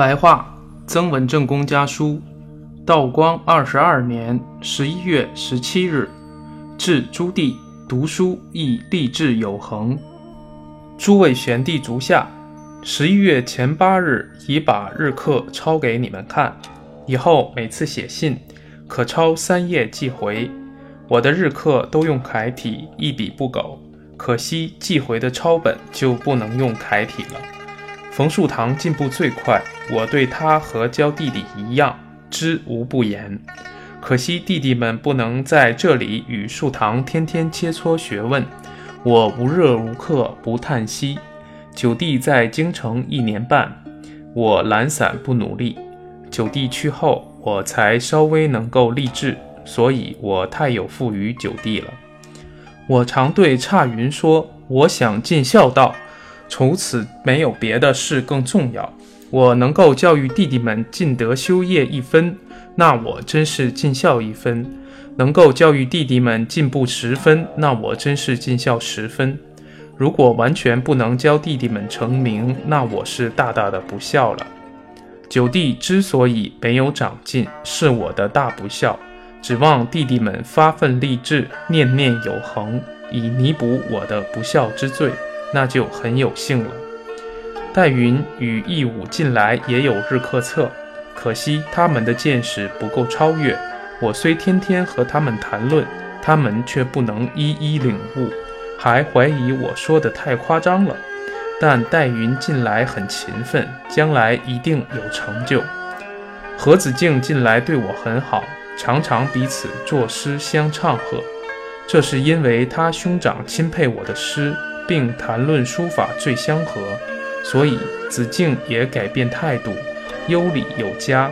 白话曾文正公家书，道光二十二年十一月十七日，至朱棣读书亦立志有恒。诸位玄帝足下，十一月前八日已把日课抄给你们看，以后每次写信可抄三页寄回。我的日课都用楷体，一笔不苟。可惜寄回的抄本就不能用楷体了。冯树堂进步最快，我对他和教弟弟一样，知无不言。可惜弟弟们不能在这里与树堂天天切磋学问，我无热无刻不叹息。九弟在京城一年半，我懒散不努力。九弟去后，我才稍微能够立志，所以我太有负于九弟了。我常对差云说：“我想尽孝道，除此没有别的事更重要。我能够教育弟弟们尽德修业一分，那我真是尽孝一分；能够教育弟弟们进步十分，那我真是尽孝十分。如果完全不能教弟弟们成名，那我是大大的不孝了。九弟之所以没有长进，是我的大不孝。”指望弟弟们发奋励志，念念有恒，以弥补我的不孝之罪，那就很有幸了。戴云与义武近来也有日课册，可惜他们的见识不够超越。我虽天天和他们谈论，他们却不能一一领悟，还怀疑我说的太夸张了。但戴云近来很勤奋，将来一定有成就。何子敬近来对我很好。常常彼此作诗相唱和，这是因为他兄长钦佩我的诗，并谈论书法最相合，所以子敬也改变态度，优礼有加。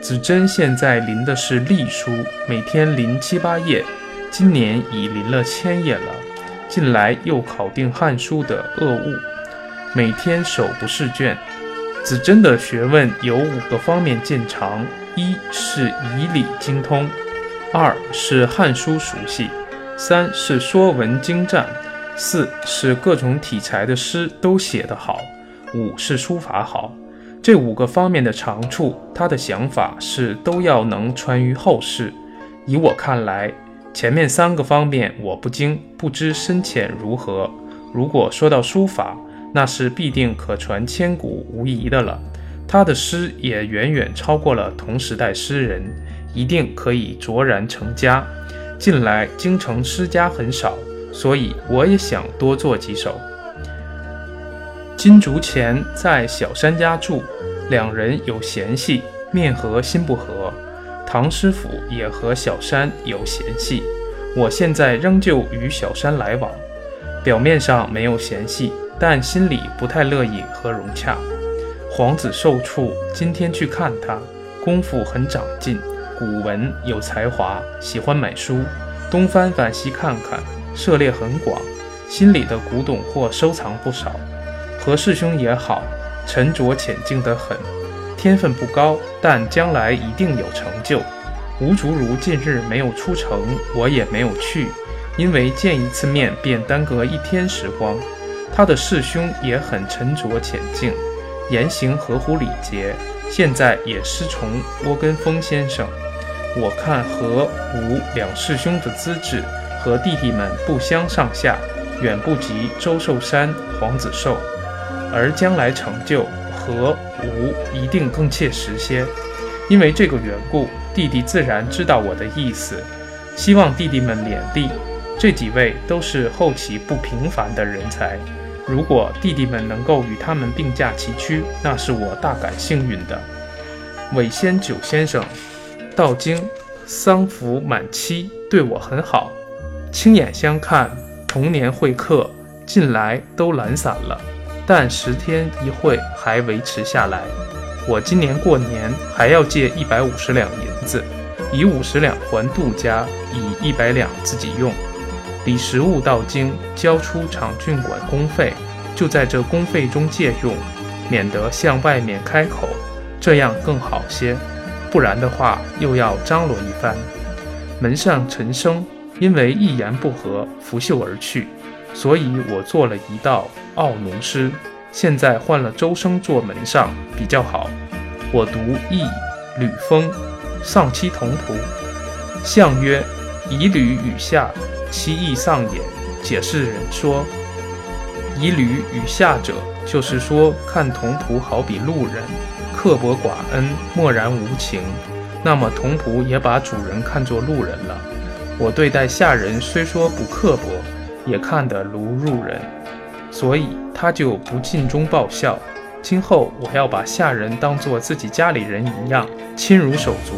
子珍现在临的是隶书，每天临七八页，今年已临了千页了。近来又考定《汉书》的恶物，每天手不释卷。子珍的学问有五个方面见长。一是以理精通，二是汉书熟悉，三是说文精湛，四是各种体裁的诗都写得好，五是书法好。这五个方面的长处，他的想法是都要能传于后世。以我看来，前面三个方面我不精，不知深浅如何。如果说到书法，那是必定可传千古无疑的了。他的诗也远远超过了同时代诗人，一定可以卓然成家。近来京城诗家很少，所以我也想多做几首。金竹前在小山家住，两人有嫌隙，面和心不和。唐师傅也和小山有嫌隙，我现在仍旧与小山来往，表面上没有嫌隙，但心里不太乐意和融洽。皇子受处，今天去看他，功夫很长进，古文有才华，喜欢买书，东翻翻西看看，涉猎很广，心里的古董货收藏不少。何师兄也好，沉着浅静得很，天分不高，但将来一定有成就。吴竹如近日没有出城，我也没有去，因为见一次面便耽搁一天时光。他的师兄也很沉着浅静。言行合乎礼节，现在也师从沃根峰先生。我看何吴两师兄的资质和弟弟们不相上下，远不及周寿山、黄子寿，而将来成就和吴一定更切实些。因为这个缘故，弟弟自然知道我的意思，希望弟弟们勉励。这几位都是后起不平凡的人才。如果弟弟们能够与他们并驾齐驱，那是我大感幸运的。韦仙九先生道经丧服满期，对我很好，亲眼相看，同年会客，近来都懒散了，但十天一会还维持下来。我今年过年还要借一百五十两银子，以五十两还杜家，以一百两自己用。李实物到京，交出场郡馆公费，就在这公费中借用，免得向外面开口，这样更好些。不然的话，又要张罗一番。门上陈生因为一言不合拂袖而去，所以我做了一道奥农诗，现在换了周生做门上比较好。我读易吕风丧妻同仆。相曰：以吕与下，其义丧也。解释人说：以吕与下者，就是说看童仆好比路人，刻薄寡恩，漠然无情。那么童仆也把主人看作路人了。我对待下人虽说不刻薄，也看得如入人，所以他就不尽忠报效。今后我要把下人当作自己家里人一样，亲如手足。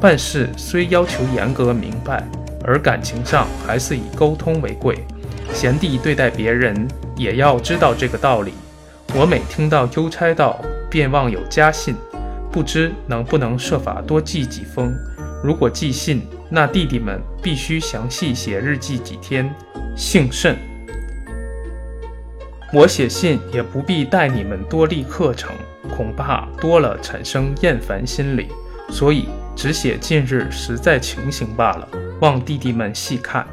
办事虽要求严格明白，而感情上还是以沟通为贵。贤弟对待别人也要知道这个道理。我每听到邮差到，便望有家信。不知能不能设法多寄几封？如果寄信，那弟弟们必须详细写日记几天，姓甚。我写信也不必带你们多立课程，恐怕多了产生厌烦心理，所以只写近日实在情形罢了，望弟弟们细看。